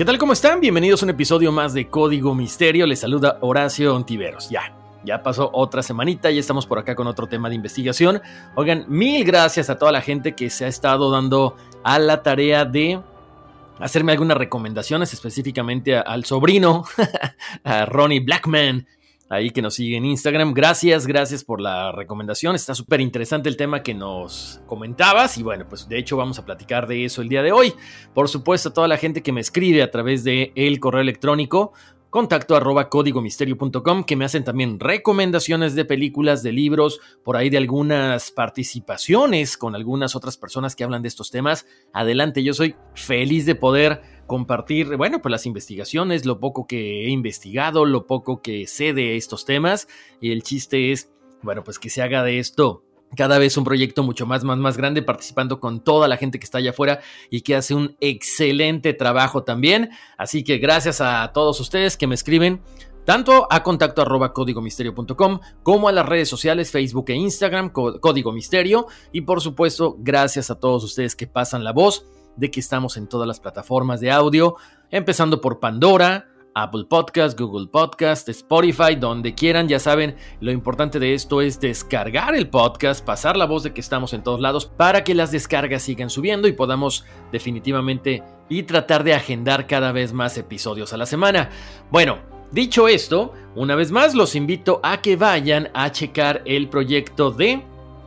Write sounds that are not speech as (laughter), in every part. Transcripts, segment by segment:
¿Qué tal? ¿Cómo están? Bienvenidos a un episodio más de Código Misterio. Les saluda Horacio Ontiveros. Ya, ya pasó otra semanita, ya estamos por acá con otro tema de investigación. Oigan, mil gracias a toda la gente que se ha estado dando a la tarea de hacerme algunas recomendaciones, específicamente al sobrino, (laughs) a Ronnie Blackman, ahí que nos sigue en Instagram. Gracias, gracias por la recomendación. Está súper interesante el tema que nos comentabas y bueno, pues de hecho vamos a platicar de eso el día de hoy. Por supuesto, a toda la gente que me escribe a través de el correo electrónico contacto arroba códigomisterio.com que me hacen también recomendaciones de películas, de libros, por ahí de algunas participaciones con algunas otras personas que hablan de estos temas. Adelante, yo soy feliz de poder compartir, bueno, pues las investigaciones, lo poco que he investigado, lo poco que sé de estos temas. Y el chiste es, bueno, pues que se haga de esto cada vez un proyecto mucho más, más, más grande, participando con toda la gente que está allá afuera y que hace un excelente trabajo también. Así que gracias a todos ustedes que me escriben tanto a contacto arroba códigomisterio.com como a las redes sociales Facebook e Instagram, Código Misterio. Y por supuesto, gracias a todos ustedes que pasan la voz de que estamos en todas las plataformas de audio, empezando por Pandora, Apple Podcast, Google Podcast, Spotify, donde quieran. Ya saben, lo importante de esto es descargar el podcast, pasar la voz de que estamos en todos lados para que las descargas sigan subiendo y podamos definitivamente y tratar de agendar cada vez más episodios a la semana. Bueno, dicho esto, una vez más los invito a que vayan a checar el proyecto de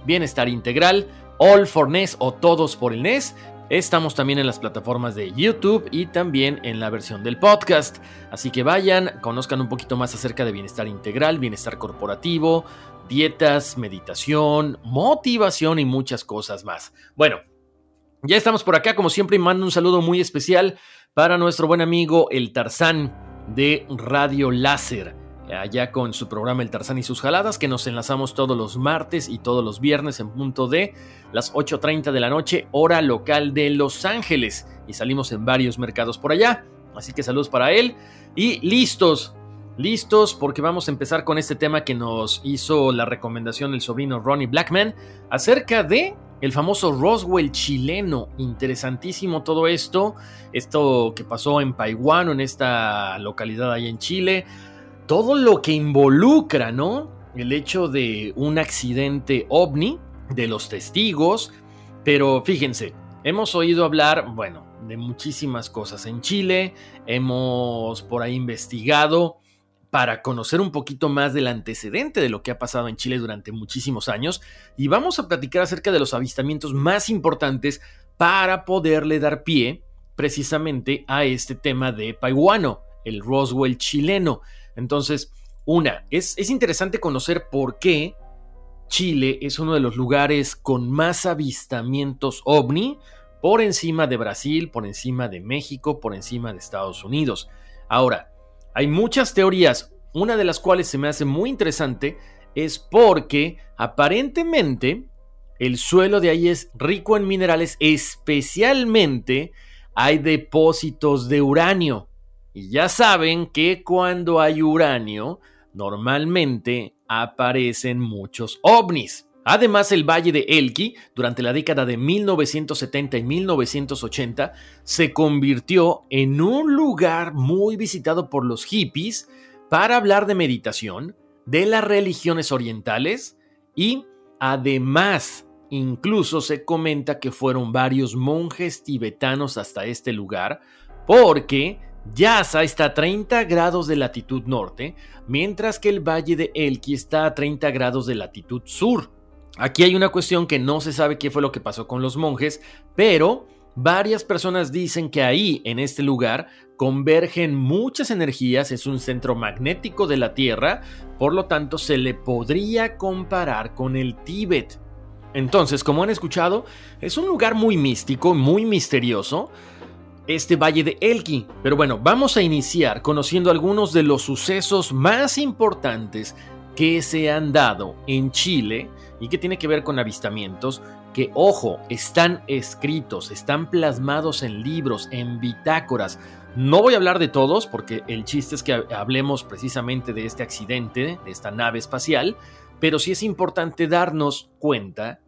Bienestar Integral, All for NES o Todos por el NES. Estamos también en las plataformas de YouTube y también en la versión del podcast. Así que vayan, conozcan un poquito más acerca de bienestar integral, bienestar corporativo, dietas, meditación, motivación y muchas cosas más. Bueno, ya estamos por acá, como siempre, y mando un saludo muy especial para nuestro buen amigo el Tarzán de Radio Láser allá con su programa El Tarzán y sus jaladas, que nos enlazamos todos los martes y todos los viernes en punto de las 8.30 de la noche, hora local de Los Ángeles. Y salimos en varios mercados por allá. Así que saludos para él. Y listos, listos, porque vamos a empezar con este tema que nos hizo la recomendación el sobrino Ronnie Blackman acerca de el famoso Roswell chileno. Interesantísimo todo esto. Esto que pasó en Paiwano, en esta localidad ahí en Chile todo lo que involucra, ¿no? El hecho de un accidente ovni, de los testigos, pero fíjense, hemos oído hablar, bueno, de muchísimas cosas en Chile, hemos por ahí investigado para conocer un poquito más del antecedente de lo que ha pasado en Chile durante muchísimos años y vamos a platicar acerca de los avistamientos más importantes para poderle dar pie precisamente a este tema de Paiwano, el Roswell chileno. Entonces, una, es, es interesante conocer por qué Chile es uno de los lugares con más avistamientos ovni por encima de Brasil, por encima de México, por encima de Estados Unidos. Ahora, hay muchas teorías, una de las cuales se me hace muy interesante es porque aparentemente el suelo de ahí es rico en minerales, especialmente hay depósitos de uranio. Y ya saben que cuando hay uranio, normalmente aparecen muchos ovnis. Además, el Valle de Elqui, durante la década de 1970 y 1980, se convirtió en un lugar muy visitado por los hippies para hablar de meditación, de las religiones orientales y, además, incluso se comenta que fueron varios monjes tibetanos hasta este lugar, porque Yasa está a 30 grados de latitud norte, mientras que el Valle de Elqui está a 30 grados de latitud sur. Aquí hay una cuestión que no se sabe qué fue lo que pasó con los monjes, pero varias personas dicen que ahí, en este lugar, convergen muchas energías, es un centro magnético de la Tierra, por lo tanto se le podría comparar con el Tíbet. Entonces, como han escuchado, es un lugar muy místico, muy misterioso, este valle de Elqui. Pero bueno, vamos a iniciar conociendo algunos de los sucesos más importantes que se han dado en Chile y que tiene que ver con avistamientos que, ojo, están escritos, están plasmados en libros, en bitácoras. No voy a hablar de todos porque el chiste es que hablemos precisamente de este accidente, de esta nave espacial, pero sí es importante darnos cuenta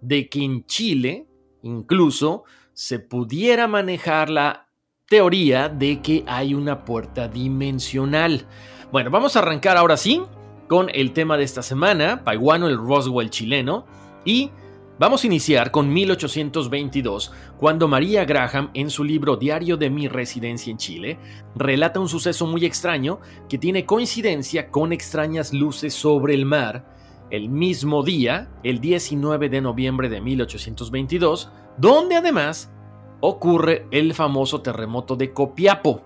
de que en Chile incluso se pudiera manejar la teoría de que hay una puerta dimensional. Bueno, vamos a arrancar ahora sí con el tema de esta semana, Paiguano el Roswell chileno, y vamos a iniciar con 1822, cuando María Graham, en su libro Diario de mi residencia en Chile, relata un suceso muy extraño que tiene coincidencia con extrañas luces sobre el mar, el mismo día, el 19 de noviembre de 1822, donde además ocurre el famoso terremoto de Copiapo.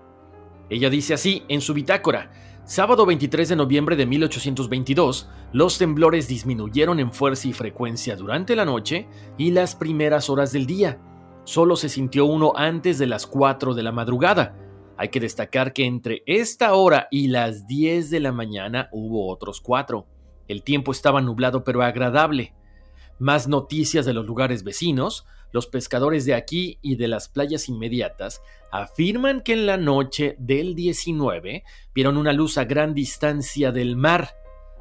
Ella dice así en su bitácora, Sábado 23 de noviembre de 1822, los temblores disminuyeron en fuerza y frecuencia durante la noche y las primeras horas del día. Solo se sintió uno antes de las 4 de la madrugada. Hay que destacar que entre esta hora y las 10 de la mañana hubo otros cuatro. El tiempo estaba nublado pero agradable. Más noticias de los lugares vecinos, los pescadores de aquí y de las playas inmediatas afirman que en la noche del 19 vieron una luz a gran distancia del mar.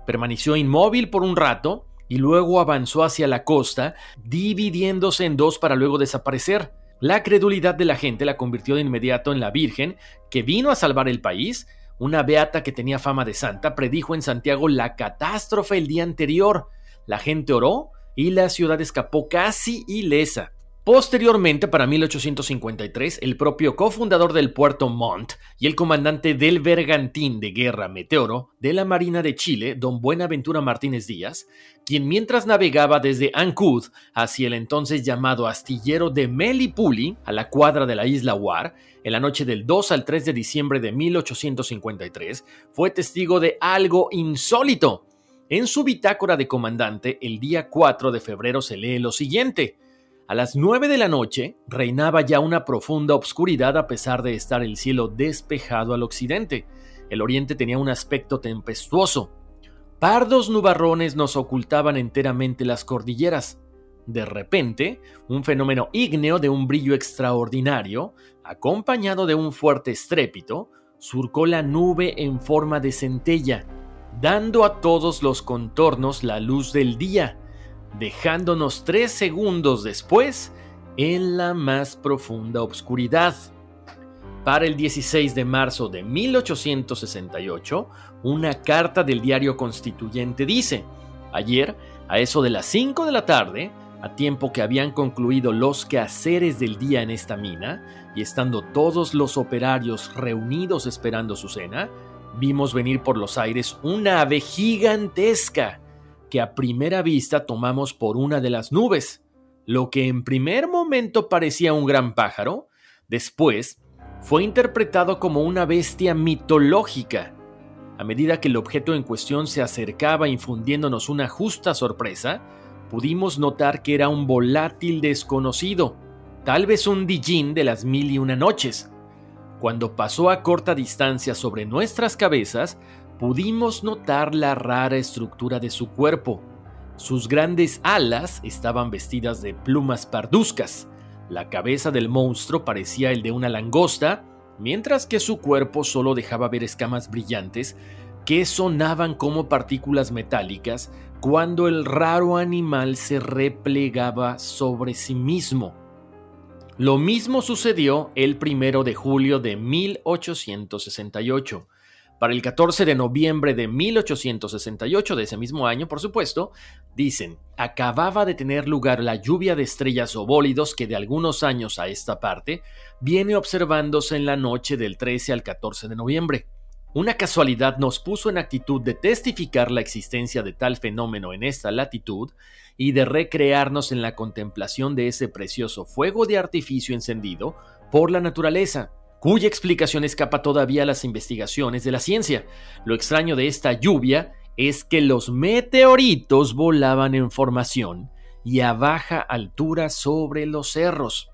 Permaneció inmóvil por un rato y luego avanzó hacia la costa, dividiéndose en dos para luego desaparecer. La credulidad de la gente la convirtió de inmediato en la Virgen, que vino a salvar el país. Una beata que tenía fama de santa predijo en Santiago la catástrofe el día anterior. La gente oró y la ciudad escapó casi ilesa. Posteriormente, para 1853, el propio cofundador del puerto Montt y el comandante del bergantín de guerra Meteoro de la Marina de Chile, don Buenaventura Martínez Díaz, quien mientras navegaba desde Ancud hacia el entonces llamado astillero de Melipuli, a la cuadra de la isla War, en la noche del 2 al 3 de diciembre de 1853, fue testigo de algo insólito. En su bitácora de comandante, el día 4 de febrero se lee lo siguiente. A las nueve de la noche reinaba ya una profunda obscuridad a pesar de estar el cielo despejado al occidente. El oriente tenía un aspecto tempestuoso. Pardos nubarrones nos ocultaban enteramente las cordilleras. De repente, un fenómeno ígneo de un brillo extraordinario, acompañado de un fuerte estrépito, surcó la nube en forma de centella, dando a todos los contornos la luz del día dejándonos tres segundos después en la más profunda oscuridad. Para el 16 de marzo de 1868, una carta del diario constituyente dice, ayer, a eso de las 5 de la tarde, a tiempo que habían concluido los quehaceres del día en esta mina, y estando todos los operarios reunidos esperando su cena, vimos venir por los aires una ave gigantesca, que a primera vista tomamos por una de las nubes. Lo que en primer momento parecía un gran pájaro, después fue interpretado como una bestia mitológica. A medida que el objeto en cuestión se acercaba infundiéndonos una justa sorpresa, pudimos notar que era un volátil desconocido, tal vez un Dijin de las mil y una noches. Cuando pasó a corta distancia sobre nuestras cabezas, pudimos notar la rara estructura de su cuerpo. Sus grandes alas estaban vestidas de plumas parduzcas, la cabeza del monstruo parecía el de una langosta, mientras que su cuerpo solo dejaba ver escamas brillantes que sonaban como partículas metálicas cuando el raro animal se replegaba sobre sí mismo. Lo mismo sucedió el primero de julio de 1868. Para el 14 de noviembre de 1868 de ese mismo año, por supuesto, dicen, acababa de tener lugar la lluvia de estrellas o bólidos que de algunos años a esta parte viene observándose en la noche del 13 al 14 de noviembre. Una casualidad nos puso en actitud de testificar la existencia de tal fenómeno en esta latitud y de recrearnos en la contemplación de ese precioso fuego de artificio encendido por la naturaleza, cuya explicación escapa todavía a las investigaciones de la ciencia. Lo extraño de esta lluvia es que los meteoritos volaban en formación y a baja altura sobre los cerros.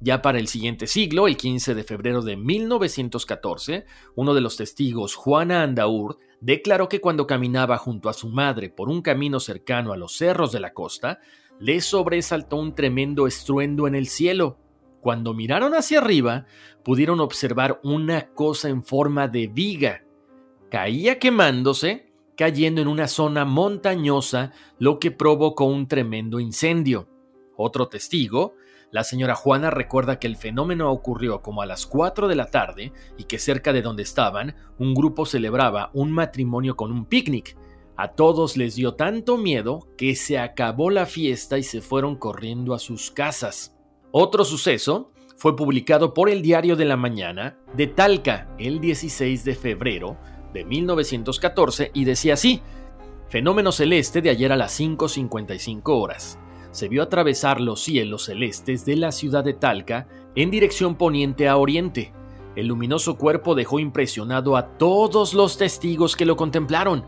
Ya para el siguiente siglo, el 15 de febrero de 1914, uno de los testigos, Juana Andaur, declaró que cuando caminaba junto a su madre por un camino cercano a los cerros de la costa, le sobresaltó un tremendo estruendo en el cielo. Cuando miraron hacia arriba, pudieron observar una cosa en forma de viga. Caía quemándose, cayendo en una zona montañosa, lo que provocó un tremendo incendio. Otro testigo, la señora Juana recuerda que el fenómeno ocurrió como a las 4 de la tarde y que cerca de donde estaban, un grupo celebraba un matrimonio con un picnic. A todos les dio tanto miedo que se acabó la fiesta y se fueron corriendo a sus casas. Otro suceso fue publicado por el Diario de la Mañana de Talca el 16 de febrero de 1914 y decía así, fenómeno celeste de ayer a las 5.55 horas se vio atravesar los cielos celestes de la ciudad de Talca en dirección poniente a oriente. El luminoso cuerpo dejó impresionado a todos los testigos que lo contemplaron.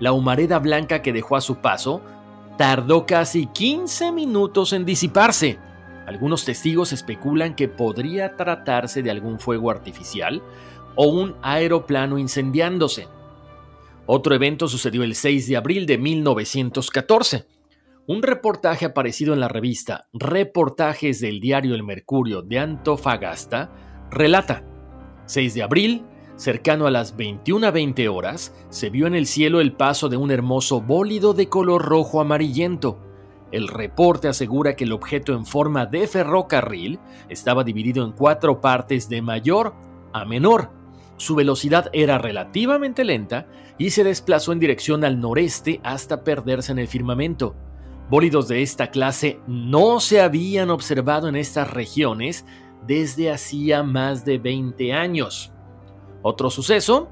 La humareda blanca que dejó a su paso tardó casi 15 minutos en disiparse. Algunos testigos especulan que podría tratarse de algún fuego artificial o un aeroplano incendiándose. Otro evento sucedió el 6 de abril de 1914. Un reportaje aparecido en la revista Reportajes del diario El Mercurio de Antofagasta relata, 6 de abril, cercano a las 21.20 horas, se vio en el cielo el paso de un hermoso bólido de color rojo amarillento. El reporte asegura que el objeto en forma de ferrocarril estaba dividido en cuatro partes de mayor a menor. Su velocidad era relativamente lenta y se desplazó en dirección al noreste hasta perderse en el firmamento. Bólidos de esta clase no se habían observado en estas regiones desde hacía más de 20 años. Otro suceso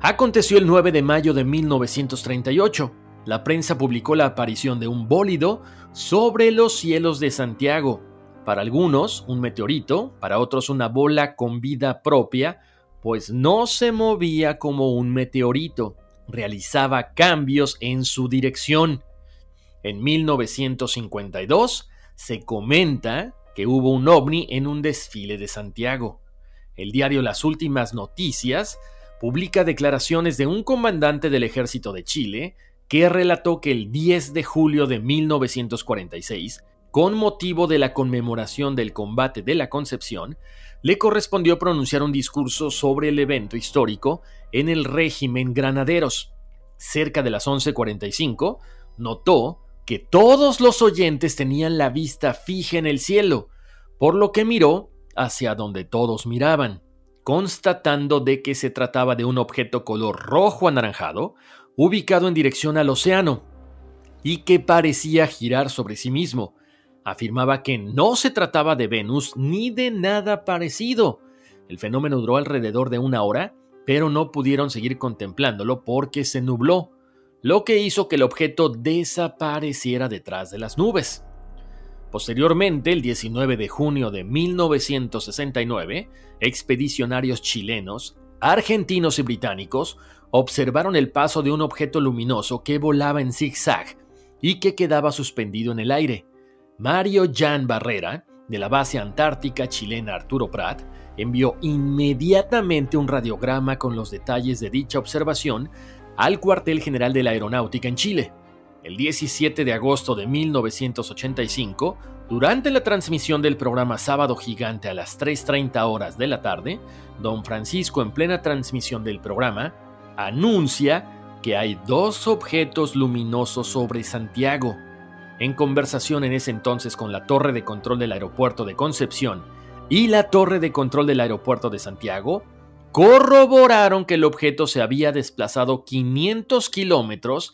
aconteció el 9 de mayo de 1938. La prensa publicó la aparición de un bólido sobre los cielos de Santiago. Para algunos, un meteorito, para otros una bola con vida propia, pues no se movía como un meteorito, realizaba cambios en su dirección. En 1952 se comenta que hubo un ovni en un desfile de Santiago. El diario Las Últimas Noticias publica declaraciones de un comandante del ejército de Chile que relató que el 10 de julio de 1946, con motivo de la conmemoración del combate de la Concepción, le correspondió pronunciar un discurso sobre el evento histórico en el régimen Granaderos. Cerca de las 11:45, notó que todos los oyentes tenían la vista fija en el cielo, por lo que miró hacia donde todos miraban, constatando de que se trataba de un objeto color rojo anaranjado, ubicado en dirección al océano, y que parecía girar sobre sí mismo. Afirmaba que no se trataba de Venus ni de nada parecido. El fenómeno duró alrededor de una hora, pero no pudieron seguir contemplándolo porque se nubló lo que hizo que el objeto desapareciera detrás de las nubes. Posteriormente, el 19 de junio de 1969, expedicionarios chilenos, argentinos y británicos observaron el paso de un objeto luminoso que volaba en zigzag y que quedaba suspendido en el aire. Mario Jan Barrera, de la base antártica chilena Arturo Prat, envió inmediatamente un radiograma con los detalles de dicha observación al cuartel general de la aeronáutica en Chile. el 17 de agosto de 1985, durante la transmisión del programa Sábado Gigante a las 3.30 horas de la tarde, don Francisco, en plena transmisión del programa, anuncia que hay dos objetos luminosos sobre Santiago. En conversación en ese entonces con la torre de control del aeropuerto de Concepción y la torre de control del aeropuerto de Santiago, corroboraron que el objeto se había desplazado 500 kilómetros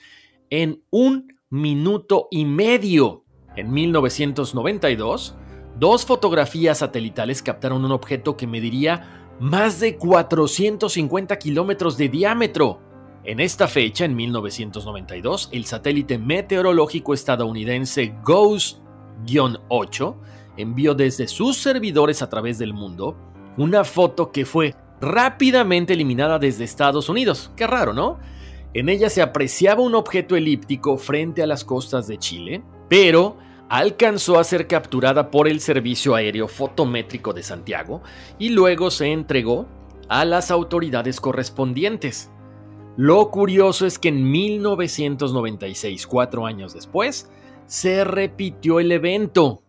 en un minuto y medio. En 1992, dos fotografías satelitales captaron un objeto que mediría más de 450 kilómetros de diámetro. En esta fecha, en 1992, el satélite meteorológico estadounidense GOES-8 envió desde sus servidores a través del mundo una foto que fue rápidamente eliminada desde Estados Unidos. Qué raro, ¿no? En ella se apreciaba un objeto elíptico frente a las costas de Chile, pero alcanzó a ser capturada por el Servicio Aéreo Fotométrico de Santiago y luego se entregó a las autoridades correspondientes. Lo curioso es que en 1996, cuatro años después, se repitió el evento.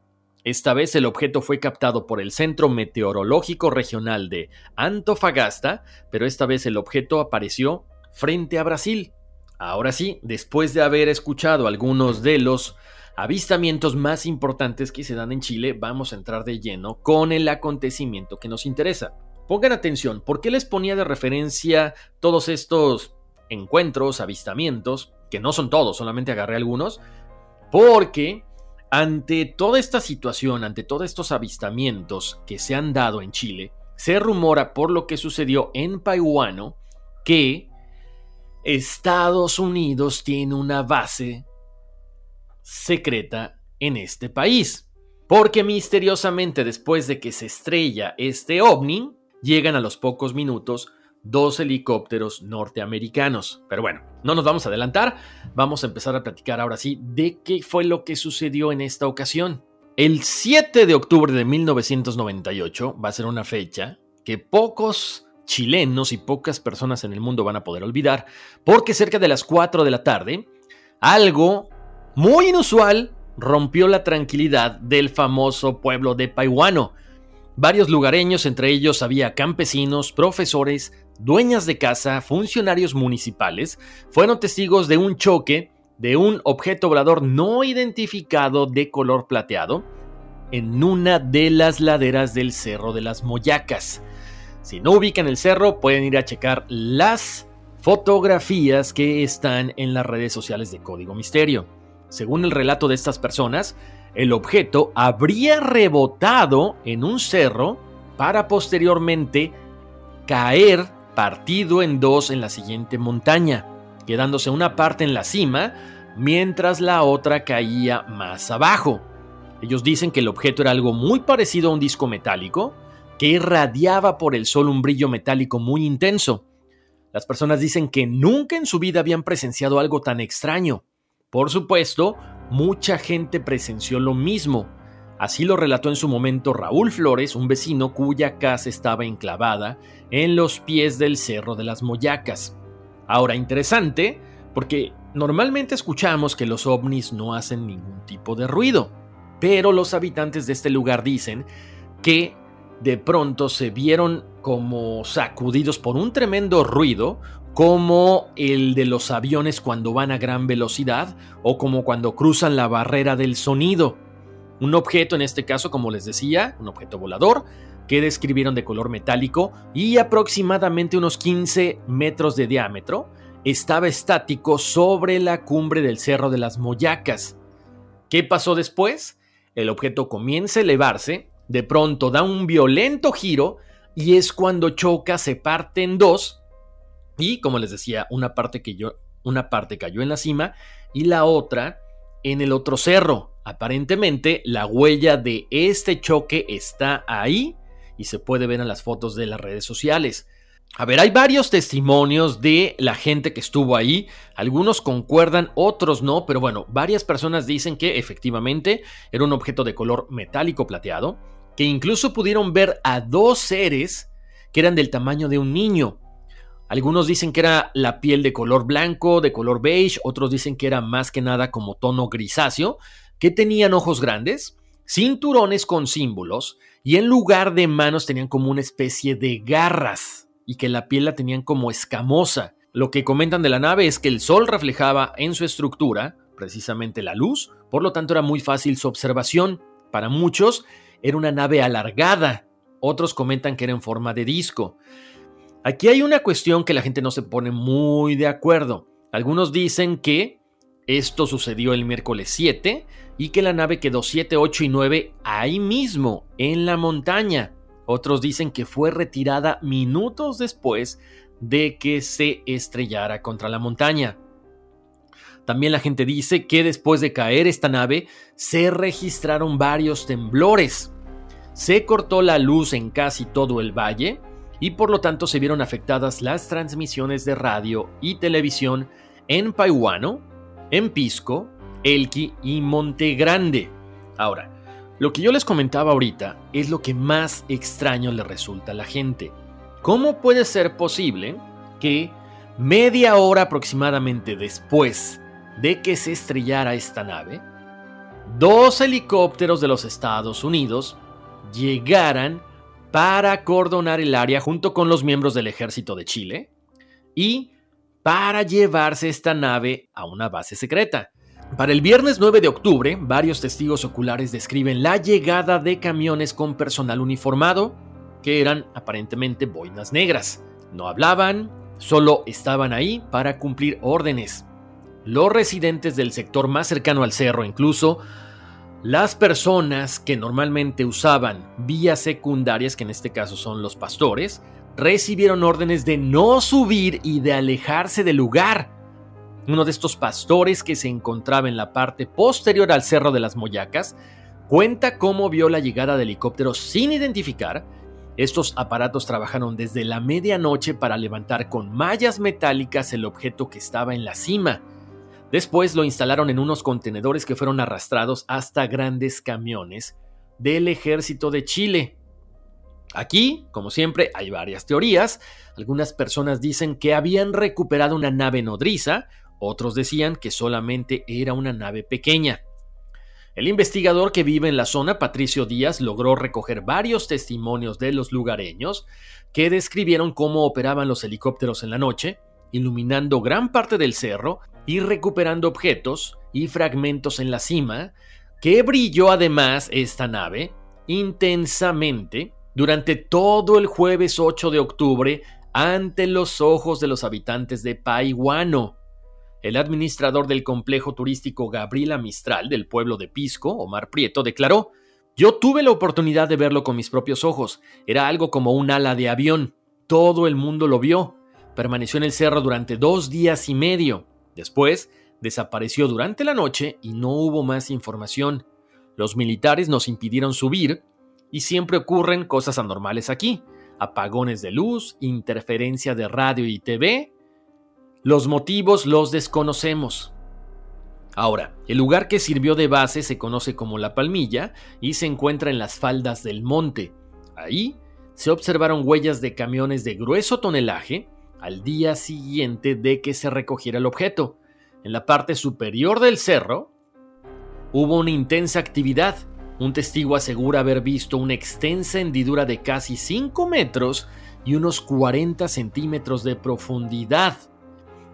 Esta vez el objeto fue captado por el Centro Meteorológico Regional de Antofagasta, pero esta vez el objeto apareció frente a Brasil. Ahora sí, después de haber escuchado algunos de los avistamientos más importantes que se dan en Chile, vamos a entrar de lleno con el acontecimiento que nos interesa. Pongan atención, ¿por qué les ponía de referencia todos estos encuentros, avistamientos? Que no son todos, solamente agarré algunos. Porque ante toda esta situación, ante todos estos avistamientos que se han dado en Chile, se rumora por lo que sucedió en Paihuano que Estados Unidos tiene una base secreta en este país. Porque misteriosamente después de que se estrella este ovni, llegan a los pocos minutos dos helicópteros norteamericanos. Pero bueno, no nos vamos a adelantar, vamos a empezar a platicar ahora sí de qué fue lo que sucedió en esta ocasión. El 7 de octubre de 1998 va a ser una fecha que pocos chilenos y pocas personas en el mundo van a poder olvidar, porque cerca de las 4 de la tarde, algo muy inusual rompió la tranquilidad del famoso pueblo de Paihuano. Varios lugareños, entre ellos había campesinos, profesores, dueñas de casa, funcionarios municipales, fueron testigos de un choque de un objeto volador no identificado de color plateado en una de las laderas del Cerro de las Moyacas. Si no ubican el cerro, pueden ir a checar las fotografías que están en las redes sociales de Código Misterio. Según el relato de estas personas, el objeto habría rebotado en un cerro para posteriormente caer partido en dos en la siguiente montaña, quedándose una parte en la cima mientras la otra caía más abajo. Ellos dicen que el objeto era algo muy parecido a un disco metálico, que irradiaba por el sol un brillo metálico muy intenso. Las personas dicen que nunca en su vida habían presenciado algo tan extraño. Por supuesto, mucha gente presenció lo mismo. Así lo relató en su momento Raúl Flores, un vecino cuya casa estaba enclavada en los pies del Cerro de las Moyacas. Ahora, interesante, porque normalmente escuchamos que los ovnis no hacen ningún tipo de ruido, pero los habitantes de este lugar dicen que de pronto se vieron como sacudidos por un tremendo ruido, como el de los aviones cuando van a gran velocidad o como cuando cruzan la barrera del sonido. Un objeto, en este caso, como les decía, un objeto volador, que describieron de color metálico y aproximadamente unos 15 metros de diámetro, estaba estático sobre la cumbre del Cerro de las Moyacas. ¿Qué pasó después? El objeto comienza a elevarse de pronto da un violento giro y es cuando choca, se parte en dos y como les decía, una parte, que yo, una parte cayó en la cima y la otra en el otro cerro. Aparentemente la huella de este choque está ahí y se puede ver en las fotos de las redes sociales. A ver, hay varios testimonios de la gente que estuvo ahí, algunos concuerdan, otros no, pero bueno, varias personas dicen que efectivamente era un objeto de color metálico plateado, que incluso pudieron ver a dos seres que eran del tamaño de un niño. Algunos dicen que era la piel de color blanco, de color beige, otros dicen que era más que nada como tono grisáceo, que tenían ojos grandes, cinturones con símbolos y en lugar de manos tenían como una especie de garras y que la piel la tenían como escamosa. Lo que comentan de la nave es que el sol reflejaba en su estructura precisamente la luz, por lo tanto era muy fácil su observación. Para muchos era una nave alargada, otros comentan que era en forma de disco. Aquí hay una cuestión que la gente no se pone muy de acuerdo. Algunos dicen que esto sucedió el miércoles 7 y que la nave quedó 7, 8 y 9 ahí mismo, en la montaña. Otros dicen que fue retirada minutos después de que se estrellara contra la montaña. También la gente dice que después de caer esta nave se registraron varios temblores. Se cortó la luz en casi todo el valle y por lo tanto se vieron afectadas las transmisiones de radio y televisión en Paihuano, en Pisco, Elqui y Monte Grande. Ahora, lo que yo les comentaba ahorita es lo que más extraño le resulta a la gente. ¿Cómo puede ser posible que media hora aproximadamente después de que se estrellara esta nave, dos helicópteros de los Estados Unidos llegaran para cordonar el área junto con los miembros del ejército de Chile y para llevarse esta nave a una base secreta? Para el viernes 9 de octubre, varios testigos oculares describen la llegada de camiones con personal uniformado, que eran aparentemente boinas negras. No hablaban, solo estaban ahí para cumplir órdenes. Los residentes del sector más cercano al cerro, incluso las personas que normalmente usaban vías secundarias, que en este caso son los pastores, recibieron órdenes de no subir y de alejarse del lugar. Uno de estos pastores que se encontraba en la parte posterior al Cerro de las Moyacas cuenta cómo vio la llegada de helicópteros sin identificar. Estos aparatos trabajaron desde la medianoche para levantar con mallas metálicas el objeto que estaba en la cima. Después lo instalaron en unos contenedores que fueron arrastrados hasta grandes camiones del ejército de Chile. Aquí, como siempre, hay varias teorías. Algunas personas dicen que habían recuperado una nave nodriza, otros decían que solamente era una nave pequeña. El investigador que vive en la zona, Patricio Díaz, logró recoger varios testimonios de los lugareños que describieron cómo operaban los helicópteros en la noche, iluminando gran parte del cerro y recuperando objetos y fragmentos en la cima, que brilló además esta nave intensamente durante todo el jueves 8 de octubre ante los ojos de los habitantes de Paihuano. El administrador del complejo turístico Gabriela Mistral del pueblo de Pisco, Omar Prieto, declaró, Yo tuve la oportunidad de verlo con mis propios ojos. Era algo como un ala de avión. Todo el mundo lo vio. Permaneció en el cerro durante dos días y medio. Después, desapareció durante la noche y no hubo más información. Los militares nos impidieron subir y siempre ocurren cosas anormales aquí. Apagones de luz, interferencia de radio y TV, los motivos los desconocemos. Ahora, el lugar que sirvió de base se conoce como La Palmilla y se encuentra en las faldas del monte. Ahí se observaron huellas de camiones de grueso tonelaje al día siguiente de que se recogiera el objeto. En la parte superior del cerro hubo una intensa actividad. Un testigo asegura haber visto una extensa hendidura de casi 5 metros y unos 40 centímetros de profundidad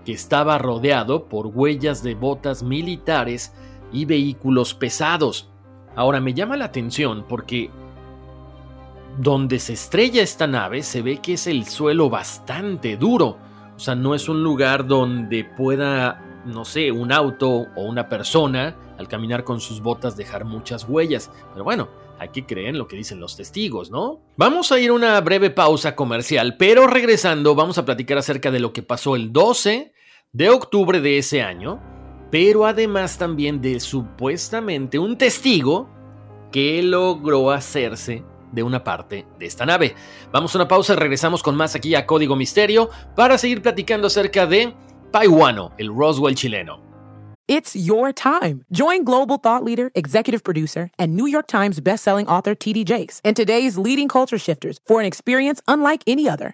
que estaba rodeado por huellas de botas militares y vehículos pesados. Ahora me llama la atención porque donde se estrella esta nave se ve que es el suelo bastante duro. O sea, no es un lugar donde pueda, no sé, un auto o una persona al caminar con sus botas dejar muchas huellas. Pero bueno, hay que creer en lo que dicen los testigos, ¿no? Vamos a ir a una breve pausa comercial, pero regresando vamos a platicar acerca de lo que pasó el 12 de octubre de ese año, pero además también de supuestamente un testigo que logró hacerse de una parte de esta nave. Vamos a una pausa regresamos con más aquí a Código Misterio para seguir platicando acerca de Paiwano, el Roswell chileno. It's your time. Join global thought leader, executive producer, and New York Times bestselling author T.D. Jakes and today's leading culture shifters for an experience unlike any other.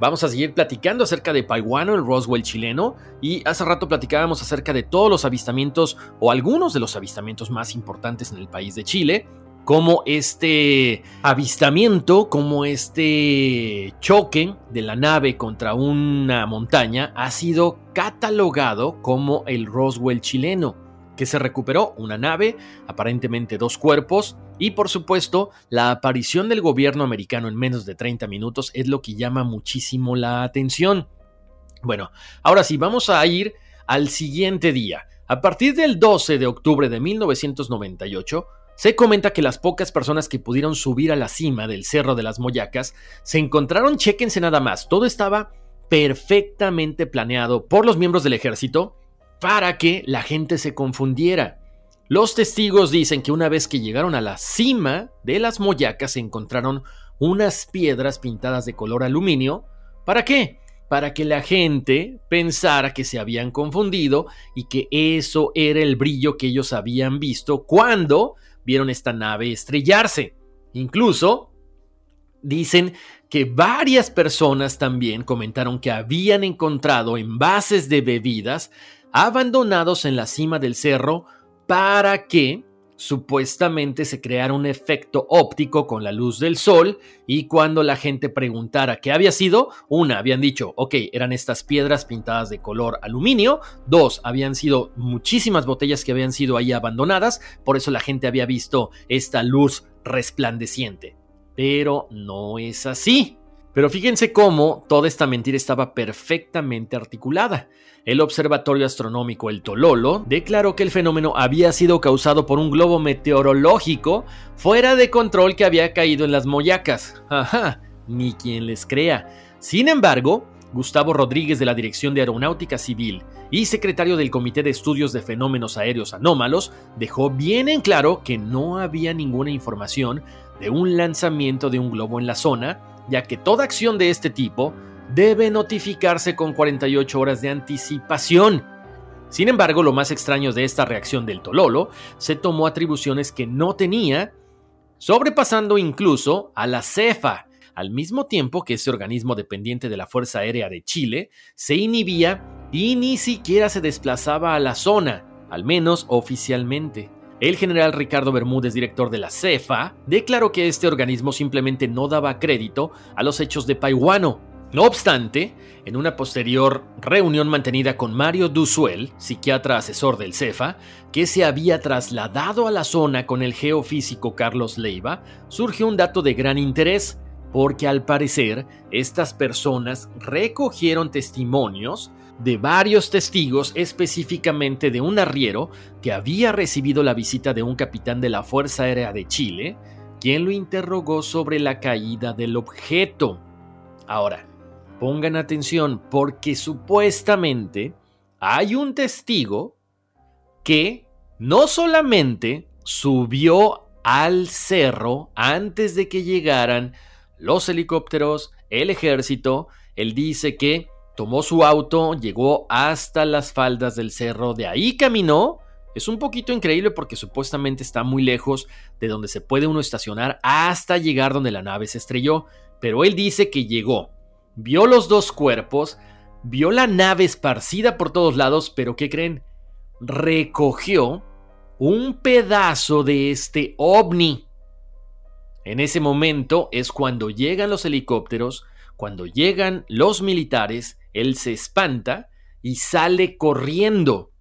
Vamos a seguir platicando acerca de Paiwano, el Roswell chileno, y hace rato platicábamos acerca de todos los avistamientos o algunos de los avistamientos más importantes en el país de Chile, como este avistamiento, como este choque de la nave contra una montaña ha sido catalogado como el Roswell chileno que se recuperó una nave, aparentemente dos cuerpos, y por supuesto, la aparición del gobierno americano en menos de 30 minutos es lo que llama muchísimo la atención. Bueno, ahora sí, vamos a ir al siguiente día. A partir del 12 de octubre de 1998, se comenta que las pocas personas que pudieron subir a la cima del Cerro de las Moyacas se encontraron, chequense nada más, todo estaba perfectamente planeado por los miembros del ejército para que la gente se confundiera. Los testigos dicen que una vez que llegaron a la cima de las Moyacas se encontraron unas piedras pintadas de color aluminio. ¿Para qué? Para que la gente pensara que se habían confundido y que eso era el brillo que ellos habían visto cuando vieron esta nave estrellarse. Incluso dicen que varias personas también comentaron que habían encontrado envases de bebidas abandonados en la cima del cerro para que supuestamente se creara un efecto óptico con la luz del sol y cuando la gente preguntara qué había sido, una, habían dicho, ok, eran estas piedras pintadas de color aluminio, dos, habían sido muchísimas botellas que habían sido ahí abandonadas, por eso la gente había visto esta luz resplandeciente. Pero no es así. Pero fíjense cómo toda esta mentira estaba perfectamente articulada. El Observatorio Astronómico El Tololo declaró que el fenómeno había sido causado por un globo meteorológico fuera de control que había caído en las Moyacas. Ajá, ni quien les crea. Sin embargo, Gustavo Rodríguez de la Dirección de Aeronáutica Civil y secretario del Comité de Estudios de Fenómenos Aéreos Anómalos dejó bien en claro que no había ninguna información de un lanzamiento de un globo en la zona ya que toda acción de este tipo debe notificarse con 48 horas de anticipación. Sin embargo, lo más extraño de esta reacción del Tololo se tomó atribuciones que no tenía, sobrepasando incluso a la CEFA, al mismo tiempo que ese organismo dependiente de la Fuerza Aérea de Chile se inhibía y ni siquiera se desplazaba a la zona, al menos oficialmente. El general Ricardo Bermúdez, director de la CEFA, declaró que este organismo simplemente no daba crédito a los hechos de Paiwano. No obstante, en una posterior reunión mantenida con Mario Dusuel, psiquiatra asesor del CEFA, que se había trasladado a la zona con el geofísico Carlos Leiva, surgió un dato de gran interés, porque al parecer estas personas recogieron testimonios de varios testigos, específicamente de un arriero que había recibido la visita de un capitán de la Fuerza Aérea de Chile, quien lo interrogó sobre la caída del objeto. Ahora, pongan atención porque supuestamente hay un testigo que no solamente subió al cerro antes de que llegaran los helicópteros, el ejército, él dice que Tomó su auto, llegó hasta las faldas del cerro, de ahí caminó. Es un poquito increíble porque supuestamente está muy lejos de donde se puede uno estacionar hasta llegar donde la nave se estrelló, pero él dice que llegó, vio los dos cuerpos, vio la nave esparcida por todos lados, pero ¿qué creen? Recogió un pedazo de este ovni. En ese momento es cuando llegan los helicópteros, cuando llegan los militares él se espanta y sale corriendo.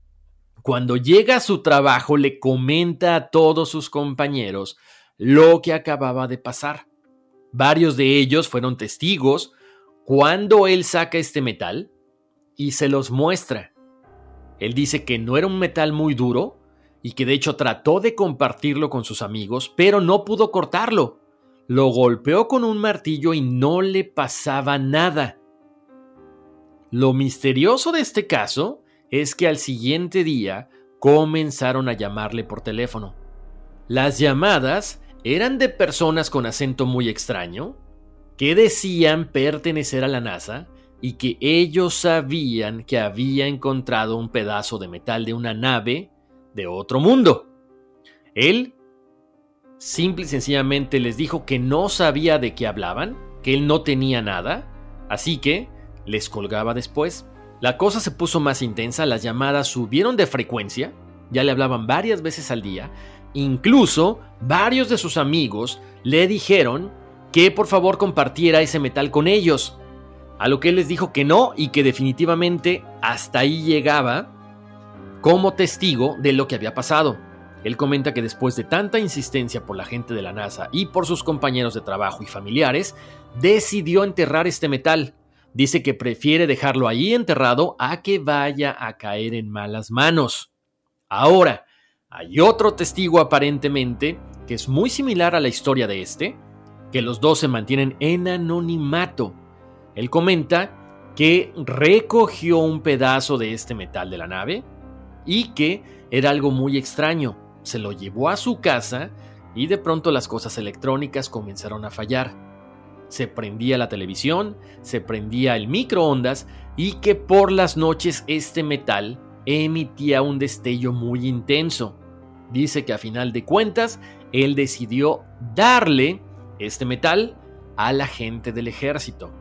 Cuando llega a su trabajo le comenta a todos sus compañeros lo que acababa de pasar. Varios de ellos fueron testigos cuando él saca este metal y se los muestra. Él dice que no era un metal muy duro y que de hecho trató de compartirlo con sus amigos, pero no pudo cortarlo. Lo golpeó con un martillo y no le pasaba nada. Lo misterioso de este caso es que al siguiente día comenzaron a llamarle por teléfono. Las llamadas eran de personas con acento muy extraño, que decían pertenecer a la NASA y que ellos sabían que había encontrado un pedazo de metal de una nave de otro mundo. Él simple y sencillamente les dijo que no sabía de qué hablaban, que él no tenía nada, así que les colgaba después. La cosa se puso más intensa, las llamadas subieron de frecuencia, ya le hablaban varias veces al día, incluso varios de sus amigos le dijeron que por favor compartiera ese metal con ellos, a lo que él les dijo que no y que definitivamente hasta ahí llegaba como testigo de lo que había pasado. Él comenta que después de tanta insistencia por la gente de la NASA y por sus compañeros de trabajo y familiares, decidió enterrar este metal. Dice que prefiere dejarlo ahí enterrado a que vaya a caer en malas manos. Ahora, hay otro testigo aparentemente que es muy similar a la historia de este, que los dos se mantienen en anonimato. Él comenta que recogió un pedazo de este metal de la nave y que era algo muy extraño se lo llevó a su casa y de pronto las cosas electrónicas comenzaron a fallar. Se prendía la televisión, se prendía el microondas y que por las noches este metal emitía un destello muy intenso. Dice que a final de cuentas él decidió darle este metal a la gente del ejército.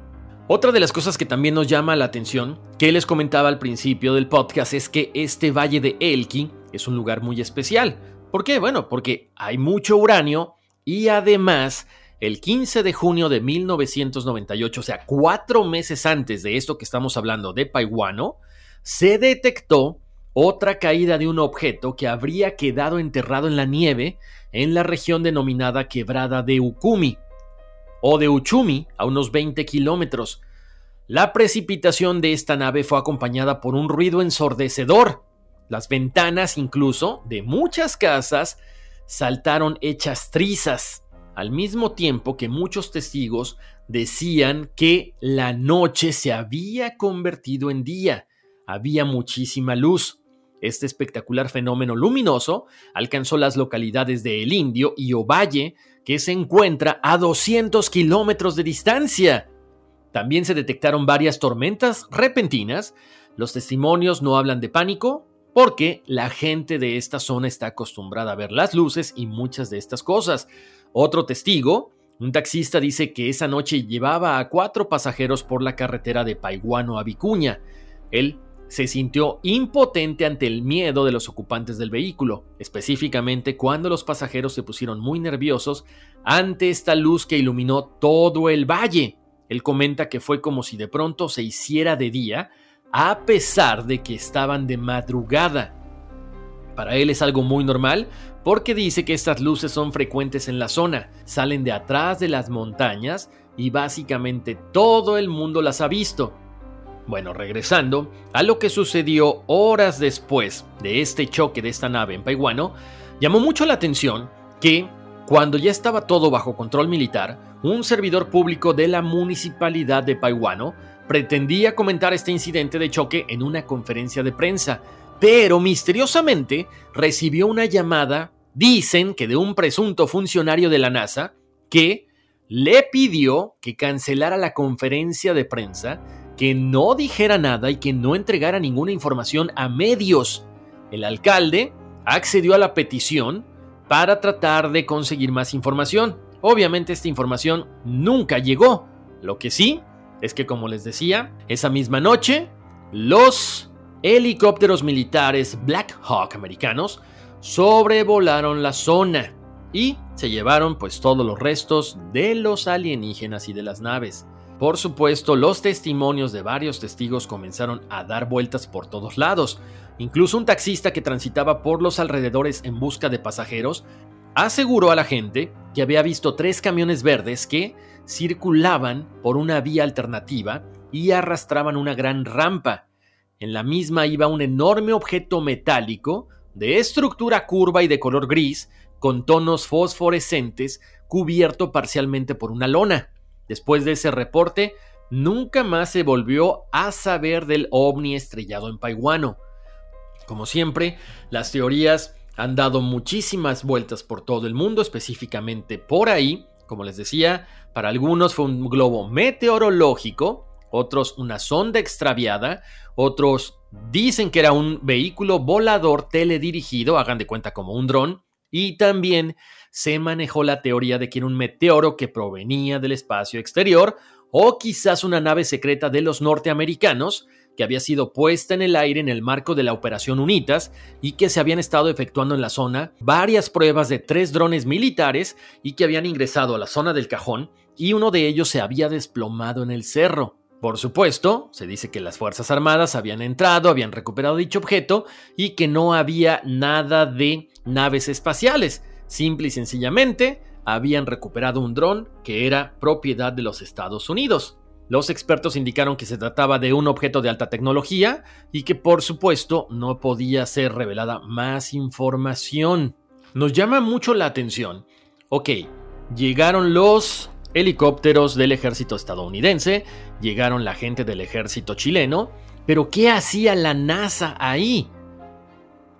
Otra de las cosas que también nos llama la atención, que les comentaba al principio del podcast, es que este valle de Elki es un lugar muy especial. ¿Por qué? Bueno, porque hay mucho uranio y además el 15 de junio de 1998, o sea, cuatro meses antes de esto que estamos hablando de Paiwano, se detectó otra caída de un objeto que habría quedado enterrado en la nieve en la región denominada Quebrada de Ukumi o de Uchumi, a unos 20 kilómetros. La precipitación de esta nave fue acompañada por un ruido ensordecedor las ventanas incluso de muchas casas saltaron hechas trizas, al mismo tiempo que muchos testigos decían que la noche se había convertido en día, había muchísima luz. Este espectacular fenómeno luminoso alcanzó las localidades de El Indio y Ovalle, que se encuentra a 200 kilómetros de distancia. También se detectaron varias tormentas repentinas. Los testimonios no hablan de pánico, porque la gente de esta zona está acostumbrada a ver las luces y muchas de estas cosas. Otro testigo, un taxista, dice que esa noche llevaba a cuatro pasajeros por la carretera de Paiguano a Vicuña. Él se sintió impotente ante el miedo de los ocupantes del vehículo, específicamente cuando los pasajeros se pusieron muy nerviosos ante esta luz que iluminó todo el valle. Él comenta que fue como si de pronto se hiciera de día a pesar de que estaban de madrugada. Para él es algo muy normal porque dice que estas luces son frecuentes en la zona, salen de atrás de las montañas y básicamente todo el mundo las ha visto. Bueno, regresando a lo que sucedió horas después de este choque de esta nave en Paiwano, llamó mucho la atención que, cuando ya estaba todo bajo control militar, un servidor público de la municipalidad de Paiwano pretendía comentar este incidente de choque en una conferencia de prensa, pero misteriosamente recibió una llamada, dicen que de un presunto funcionario de la NASA, que le pidió que cancelara la conferencia de prensa, que no dijera nada y que no entregara ninguna información a medios. El alcalde accedió a la petición para tratar de conseguir más información. Obviamente esta información nunca llegó. Lo que sí es que, como les decía, esa misma noche, los helicópteros militares Black Hawk americanos sobrevolaron la zona y se llevaron pues todos los restos de los alienígenas y de las naves. Por supuesto, los testimonios de varios testigos comenzaron a dar vueltas por todos lados. Incluso un taxista que transitaba por los alrededores en busca de pasajeros aseguró a la gente que había visto tres camiones verdes que circulaban por una vía alternativa y arrastraban una gran rampa. En la misma iba un enorme objeto metálico de estructura curva y de color gris, con tonos fosforescentes, cubierto parcialmente por una lona. Después de ese reporte, nunca más se volvió a saber del ovni estrellado en Paiwano. Como siempre, las teorías han dado muchísimas vueltas por todo el mundo, específicamente por ahí. Como les decía, para algunos fue un globo meteorológico, otros una sonda extraviada, otros dicen que era un vehículo volador teledirigido, hagan de cuenta como un dron, y también se manejó la teoría de que era un meteoro que provenía del espacio exterior o quizás una nave secreta de los norteamericanos que había sido puesta en el aire en el marco de la Operación UNITAS y que se habían estado efectuando en la zona varias pruebas de tres drones militares y que habían ingresado a la zona del cajón y uno de ellos se había desplomado en el cerro. Por supuesto, se dice que las Fuerzas Armadas habían entrado, habían recuperado dicho objeto y que no había nada de naves espaciales. Simple y sencillamente, habían recuperado un dron que era propiedad de los Estados Unidos. Los expertos indicaron que se trataba de un objeto de alta tecnología y que por supuesto no podía ser revelada más información. Nos llama mucho la atención. Ok, llegaron los helicópteros del ejército estadounidense, llegaron la gente del ejército chileno, pero ¿qué hacía la NASA ahí?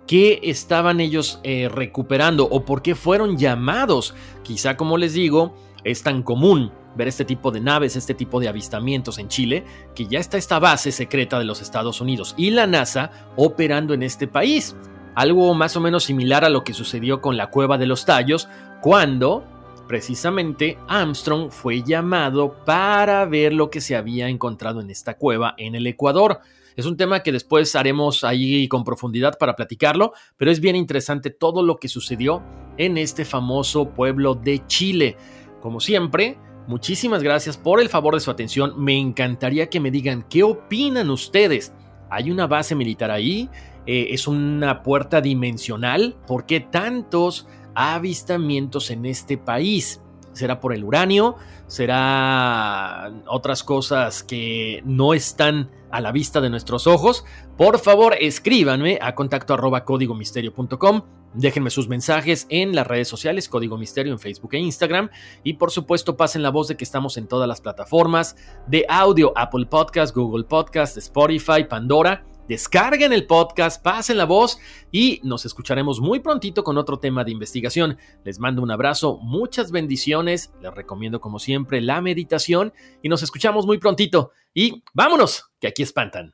¿Qué estaban ellos eh, recuperando o por qué fueron llamados? Quizá como les digo, es tan común ver este tipo de naves, este tipo de avistamientos en Chile, que ya está esta base secreta de los Estados Unidos y la NASA operando en este país. Algo más o menos similar a lo que sucedió con la cueva de los tallos, cuando precisamente Armstrong fue llamado para ver lo que se había encontrado en esta cueva en el Ecuador. Es un tema que después haremos ahí con profundidad para platicarlo, pero es bien interesante todo lo que sucedió en este famoso pueblo de Chile. Como siempre, muchísimas gracias por el favor de su atención. Me encantaría que me digan qué opinan ustedes. ¿Hay una base militar ahí? Eh, ¿Es una puerta dimensional? ¿Por qué tantos avistamientos en este país? ¿Será por el uranio? ¿Será otras cosas que no están a la vista de nuestros ojos? Por favor, escríbanme a contacto arroba códigomisterio.com Déjenme sus mensajes en las redes sociales, Código Misterio en Facebook e Instagram. Y por supuesto, pasen la voz de que estamos en todas las plataformas de audio: Apple Podcast, Google Podcast, Spotify, Pandora. Descarguen el podcast, pasen la voz y nos escucharemos muy prontito con otro tema de investigación. Les mando un abrazo, muchas bendiciones. Les recomiendo, como siempre, la meditación y nos escuchamos muy prontito. Y vámonos, que aquí espantan.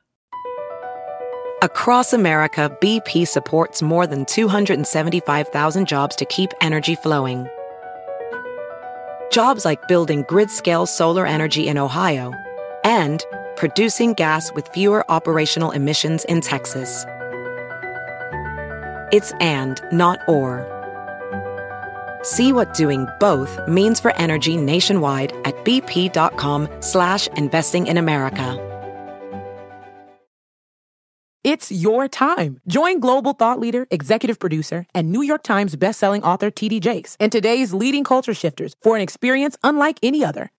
Across America, BP supports more than 275,000 jobs to keep energy flowing. Jobs like building grid scale solar energy in Ohio and producing gas with fewer operational emissions in Texas. It's and, not or. See what doing both means for energy nationwide at bp.com slash investing in America. It's your time. Join global thought leader, executive producer, and New York Times bestselling author TD Jakes and today's leading culture shifters for an experience unlike any other.